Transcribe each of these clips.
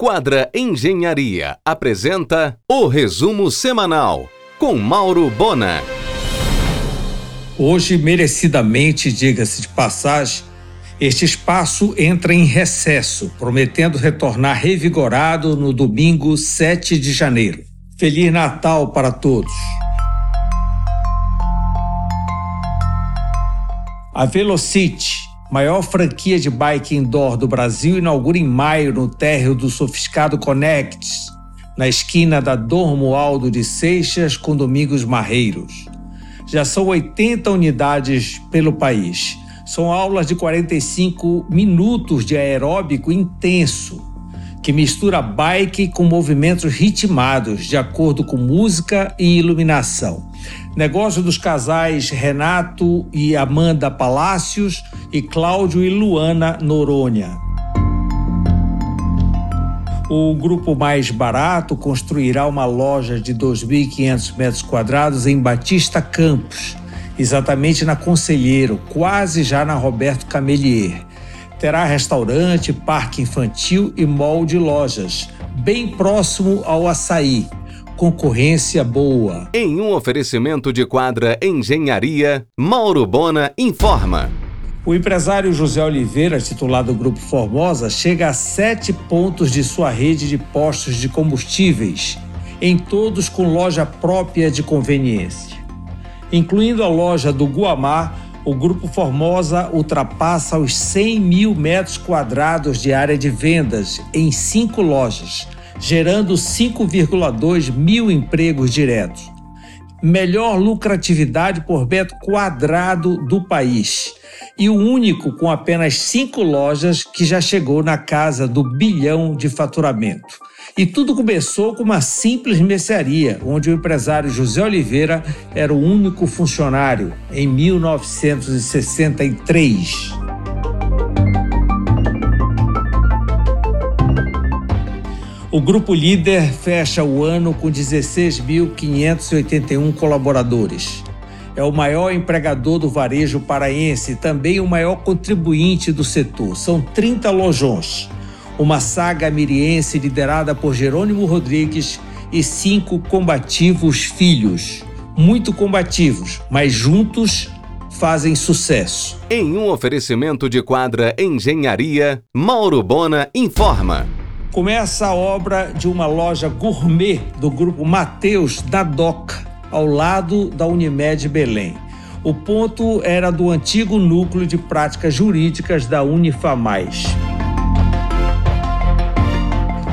Quadra Engenharia apresenta o resumo semanal com Mauro Bona. Hoje, merecidamente, diga-se de passagem, este espaço entra em recesso, prometendo retornar revigorado no domingo 7 de janeiro. Feliz Natal para todos! A Velocity, maior franquia de bike indoor do Brasil, inaugura em maio no térreo do sofiscado Connect, na esquina da Dormoaldo de Seixas com Domingos Marreiros. Já são 80 unidades pelo país. São aulas de 45 minutos de aeróbico intenso, que mistura bike com movimentos ritmados, de acordo com música e iluminação. Negócio dos casais Renato e Amanda Palácios e Cláudio e Luana Noronha. O grupo mais barato construirá uma loja de 2.500 metros quadrados em Batista Campos, exatamente na Conselheiro, quase já na Roberto Camelier. Terá restaurante, parque infantil e mall de lojas, bem próximo ao açaí. Concorrência boa. Em um oferecimento de quadra Engenharia, Mauro Bona informa. O empresário José Oliveira, titulado Grupo Formosa, chega a sete pontos de sua rede de postos de combustíveis, em todos com loja própria de conveniência. Incluindo a loja do Guamá, o Grupo Formosa ultrapassa os 100 mil metros quadrados de área de vendas em cinco lojas, gerando 5,2 mil empregos diretos. Melhor lucratividade por metro quadrado do país. E o único com apenas cinco lojas que já chegou na casa do bilhão de faturamento. E tudo começou com uma simples mercearia, onde o empresário José Oliveira era o único funcionário em 1963. O grupo líder fecha o ano com 16.581 colaboradores. É o maior empregador do varejo paraense e também o maior contribuinte do setor. São 30 lojões uma saga miriense liderada por Jerônimo Rodrigues e cinco combativos filhos. Muito combativos, mas juntos fazem sucesso. Em um oferecimento de quadra Engenharia, Mauro Bona informa. Começa a obra de uma loja gourmet do grupo Mateus da Doca, ao lado da Unimed Belém. O ponto era do antigo núcleo de práticas jurídicas da Unifamais.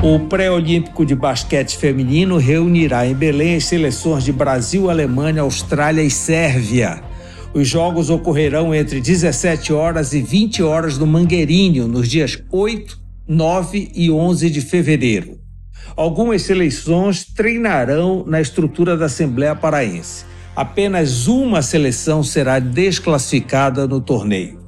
O pré-olímpico de basquete feminino reunirá em Belém as seleções de Brasil, Alemanha, Austrália e Sérvia. Os jogos ocorrerão entre 17 horas e 20 horas no Mangueirinho, nos dias 8, 9 e 11 de fevereiro. Algumas seleções treinarão na estrutura da Assembleia Paraense. Apenas uma seleção será desclassificada no torneio.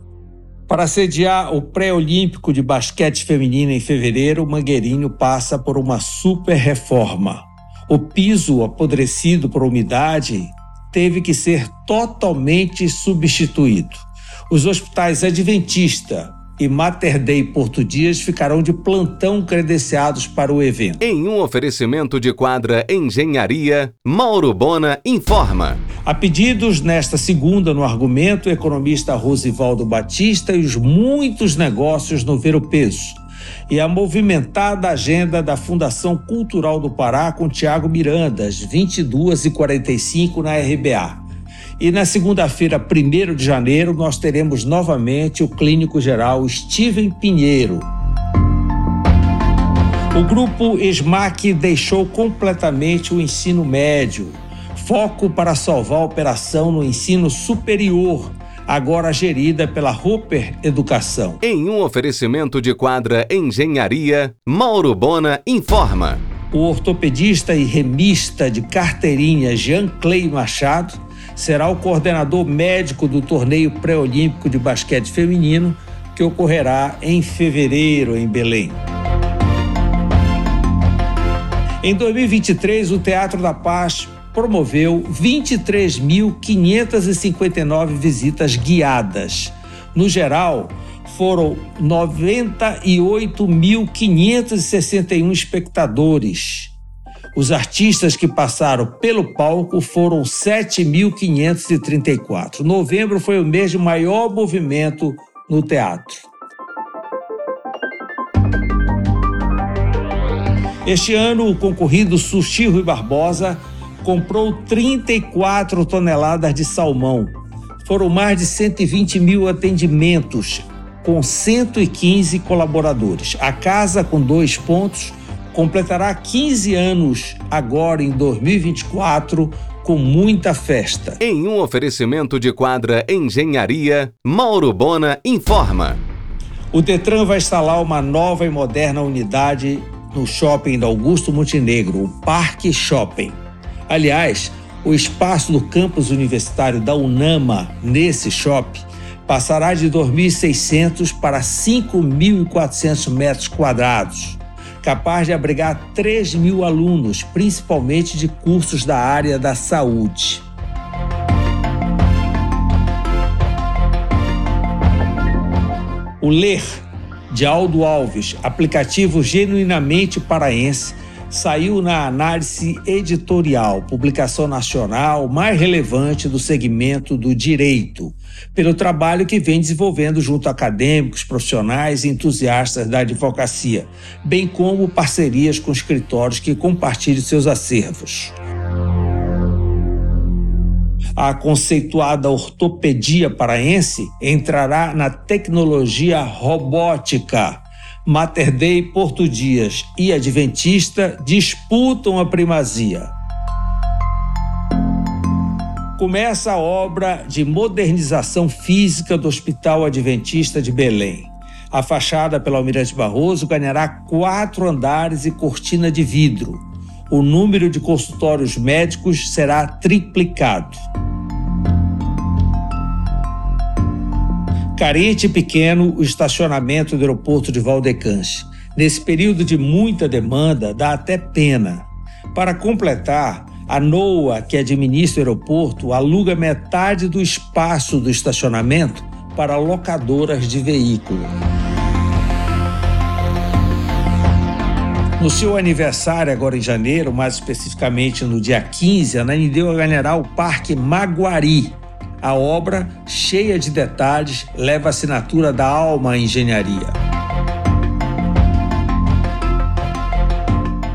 Para sediar o pré-olímpico de basquete feminino em fevereiro, Mangueirinho passa por uma super reforma. O piso, apodrecido por umidade, teve que ser totalmente substituído. Os hospitais Adventista, e Mater Dei Porto Dias ficarão de plantão credenciados para o evento. Em um oferecimento de quadra Engenharia, Mauro Bona informa. A pedidos nesta segunda no argumento, o economista Rosivaldo Batista e os muitos negócios no Ver o Peso. E a movimentada agenda da Fundação Cultural do Pará com Tiago Miranda, às 22h45 na RBA. E na segunda-feira, 1 de janeiro, nós teremos novamente o clínico geral Steven Pinheiro. O grupo SMAC deixou completamente o ensino médio. Foco para salvar a operação no ensino superior, agora gerida pela Hooper Educação. Em um oferecimento de quadra Engenharia, Mauro Bona informa. O ortopedista e remista de carteirinha Jean Clay Machado será o coordenador médico do torneio pré-olímpico de basquete feminino que ocorrerá em fevereiro em Belém. Em 2023, o Teatro da Paz promoveu 23.559 visitas guiadas. No geral, foram 98.561 espectadores. Os artistas que passaram pelo palco foram 7.534. Novembro foi o mês de maior movimento no teatro. Este ano, o concorrido Sushi Rui Barbosa comprou 34 toneladas de salmão. Foram mais de 120 mil atendimentos, com 115 colaboradores. A casa, com dois pontos, completará 15 anos agora em 2024 com muita festa. Em um oferecimento de quadra Engenharia, Mauro Bona informa. O Detran vai instalar uma nova e moderna unidade no shopping da Augusto Montenegro, o Parque Shopping. Aliás, o espaço do campus universitário da UNAMA nesse shopping passará de 2.600 para 5.400 metros quadrados, capaz de abrigar 3 mil alunos, principalmente de cursos da área da saúde. O LER de Aldo Alves, aplicativo genuinamente paraense, saiu na análise editorial, publicação nacional mais relevante do segmento do direito, pelo trabalho que vem desenvolvendo junto a acadêmicos, profissionais e entusiastas da advocacia, bem como parcerias com escritórios que compartilham seus acervos a conceituada ortopedia paraense entrará na tecnologia robótica. Mater Dei, Porto Dias e Adventista disputam a primazia. Começa a obra de modernização física do Hospital Adventista de Belém. A fachada pela Almirante Barroso ganhará quatro andares e cortina de vidro. O número de consultórios médicos será triplicado. Carente e pequeno o estacionamento do aeroporto de Valdecante. Nesse período de muita demanda, dá até pena. Para completar, a NOA, que administra o aeroporto, aluga metade do espaço do estacionamento para locadoras de veículo. No seu aniversário, agora em janeiro, mais especificamente no dia 15, a Nanideu ganhará o Parque Maguari, a obra, cheia de detalhes, leva a assinatura da Alma Engenharia.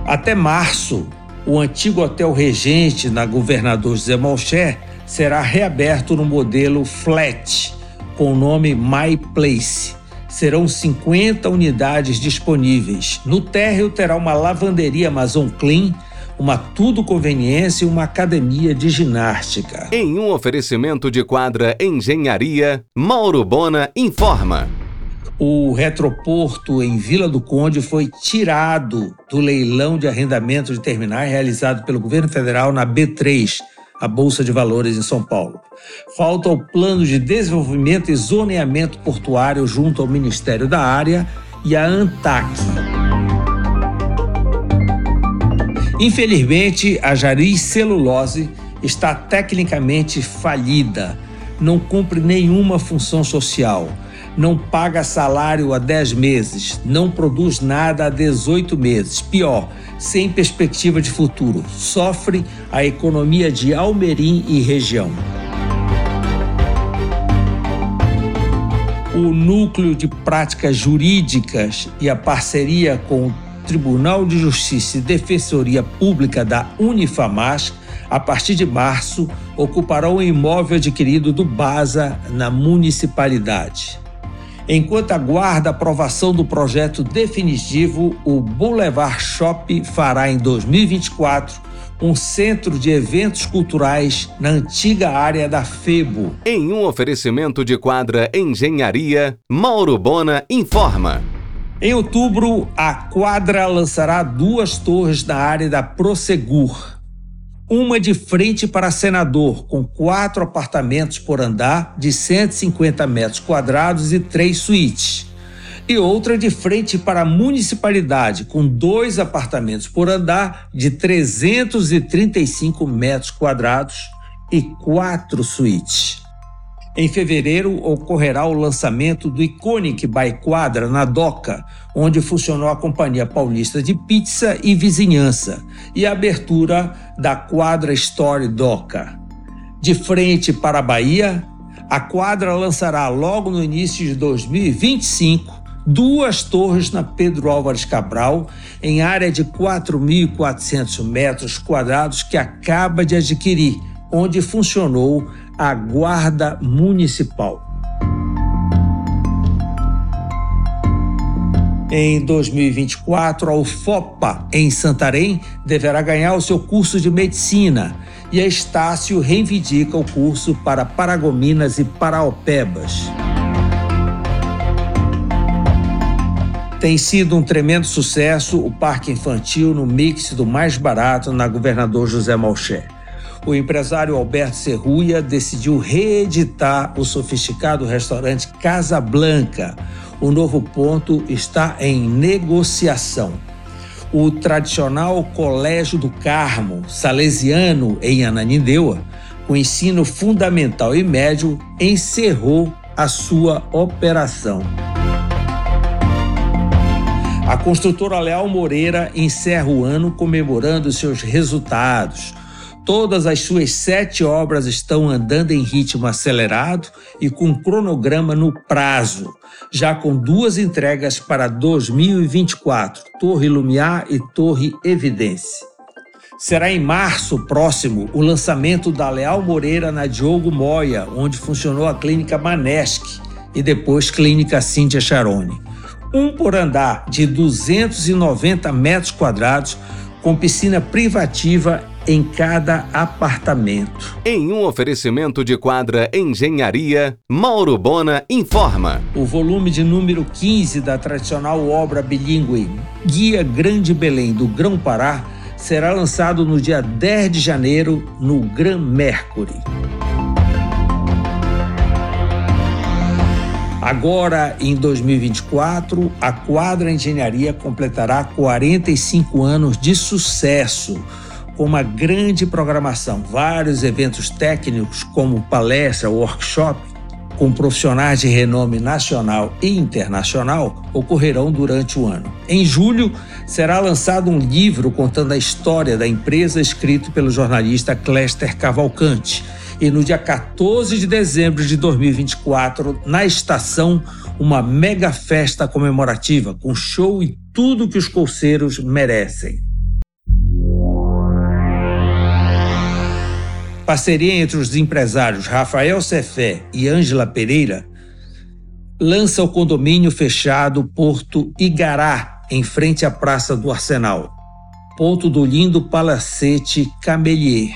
Até março, o antigo Hotel Regente na Governador José Malcher será reaberto no modelo flat, com o nome My Place. Serão 50 unidades disponíveis. No térreo terá uma lavanderia Amazon Clean uma tudo conveniência e uma academia de ginástica. Em um oferecimento de quadra Engenharia, Mauro Bona informa. O retroporto em Vila do Conde foi tirado do leilão de arrendamento de terminais realizado pelo governo federal na B3, a Bolsa de Valores em São Paulo. Falta o plano de desenvolvimento e zoneamento portuário junto ao Ministério da Área e a ANTAC. Infelizmente, a Jari Celulose está tecnicamente falida, não cumpre nenhuma função social, não paga salário há 10 meses, não produz nada há 18 meses. Pior, sem perspectiva de futuro, sofre a economia de Almerim e região. O núcleo de práticas jurídicas e a parceria com o Tribunal de Justiça e Defensoria Pública da Unifamas, a partir de março, ocupará o imóvel adquirido do BASA na municipalidade. Enquanto aguarda a aprovação do projeto definitivo, o Boulevard Shop fará em 2024 um centro de eventos culturais na antiga área da FEBO. Em um oferecimento de quadra Engenharia, Mauro Bona informa. Em outubro, a quadra lançará duas torres na área da Prosegur. Uma de frente para senador, com quatro apartamentos por andar, de 150 metros quadrados e três suítes. E outra de frente para a municipalidade, com dois apartamentos por andar, de 335 metros quadrados e quatro suítes. Em fevereiro, ocorrerá o lançamento do Iconic by Quadra na Doca, onde funcionou a Companhia Paulista de Pizza e Vizinhança, e a abertura da Quadra Story Doca. De frente para a Bahia, a quadra lançará logo no início de 2025 duas torres na Pedro Álvares Cabral, em área de 4.400 metros quadrados que acaba de adquirir, onde funcionou a Guarda Municipal. Em 2024, a UFOPA, em Santarém, deverá ganhar o seu curso de medicina e a Estácio reivindica o curso para Paragominas e Paraopebas. Tem sido um tremendo sucesso o parque infantil no mix do mais barato na Governador José Malché o empresário Alberto Serruia decidiu reeditar o sofisticado restaurante Casa Blanca. O novo ponto está em negociação. O tradicional Colégio do Carmo, salesiano em Ananindeua, com ensino fundamental e médio, encerrou a sua operação. A construtora Leal Moreira encerra o ano comemorando seus resultados. Todas as suas sete obras estão andando em ritmo acelerado e com cronograma no prazo, já com duas entregas para 2024, Torre Lumiar e Torre Evidência. Será em março próximo o lançamento da Leal Moreira na Diogo Moya, onde funcionou a clínica Manesc e depois clínica Cíntia Charone. Um por andar de 290 metros quadrados, com piscina privativa em cada apartamento. Em um oferecimento de quadra Engenharia, Mauro Bona informa. O volume de número 15 da tradicional obra bilíngue Guia Grande Belém do Grão Pará será lançado no dia 10 de janeiro no Gran Mercury. Agora, em 2024, a Quadra Engenharia completará 45 anos de sucesso com uma grande programação, vários eventos técnicos, como palestra, workshop, com profissionais de renome nacional e internacional, ocorrerão durante o ano. Em julho, será lançado um livro contando a história da empresa, escrito pelo jornalista Cléster Cavalcante. E no dia 14 de dezembro de 2024, na estação, uma mega festa comemorativa, com show e tudo que os colseiros merecem. Parceria entre os empresários Rafael Cefé e Ângela Pereira, lança o condomínio fechado Porto Igará, em frente à Praça do Arsenal, ponto do lindo Palacete Camelier.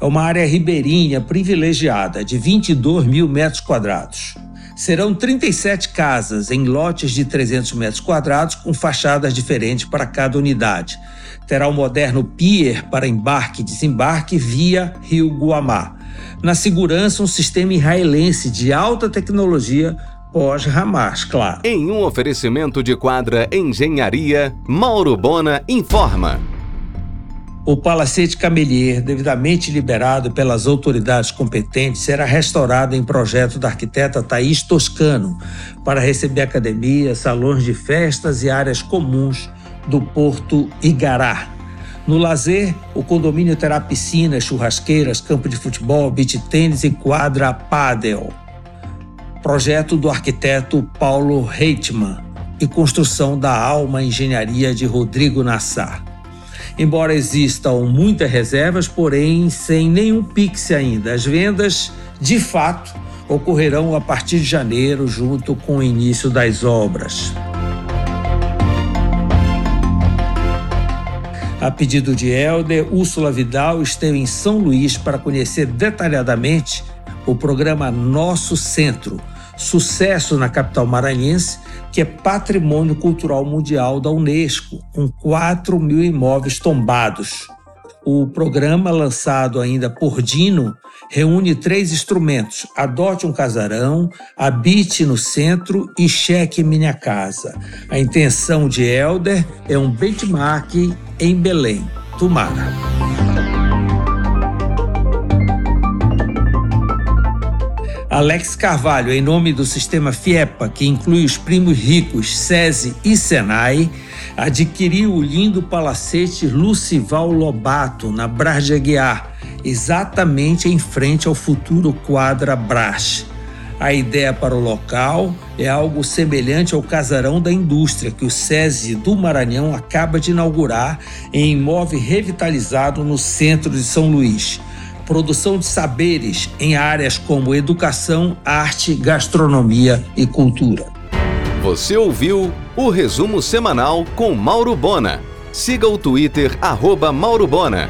É uma área ribeirinha privilegiada de 22 mil metros quadrados. Serão 37 casas em lotes de 300 metros quadrados com fachadas diferentes para cada unidade terá o moderno pier para embarque e desembarque via Rio Guamá. Na segurança, um sistema israelense de alta tecnologia pós-Hamas, claro. Em um oferecimento de quadra Engenharia, Mauro Bona informa. O Palacete Camelier, devidamente liberado pelas autoridades competentes, será restaurado em projeto da arquiteta Thaís Toscano para receber academia, salões de festas e áreas comuns do Porto Igará. No lazer, o condomínio terá piscinas, churrasqueiras, campo de futebol, beach tênis e quadra pádel. Projeto do arquiteto Paulo Reitman e construção da Alma Engenharia de Rodrigo Nassar. Embora existam muitas reservas, porém sem nenhum pix ainda, as vendas, de fato, ocorrerão a partir de janeiro, junto com o início das obras. A pedido de Helder, Úrsula Vidal esteve em São Luís para conhecer detalhadamente o programa Nosso Centro, sucesso na capital maranhense, que é patrimônio cultural mundial da Unesco, com 4 mil imóveis tombados. O programa, lançado ainda por Dino, reúne três instrumentos: Adote um Casarão, Habite no Centro e Cheque Minha Casa. A intenção de Elder é um benchmark em Belém. Tomara. Alex Carvalho, em nome do sistema FIEPA, que inclui os primos ricos SESI e SENAI, adquiriu o lindo palacete Lucival Lobato, na Brás de Aguiar, exatamente em frente ao futuro Quadra Brás. A ideia para o local é algo semelhante ao casarão da indústria que o SESI do Maranhão acaba de inaugurar em imóvel revitalizado no centro de São Luís produção de saberes em áreas como educação, arte, gastronomia e cultura. Você ouviu o resumo semanal com Mauro Bona. Siga o Twitter, arroba Mauro Bona.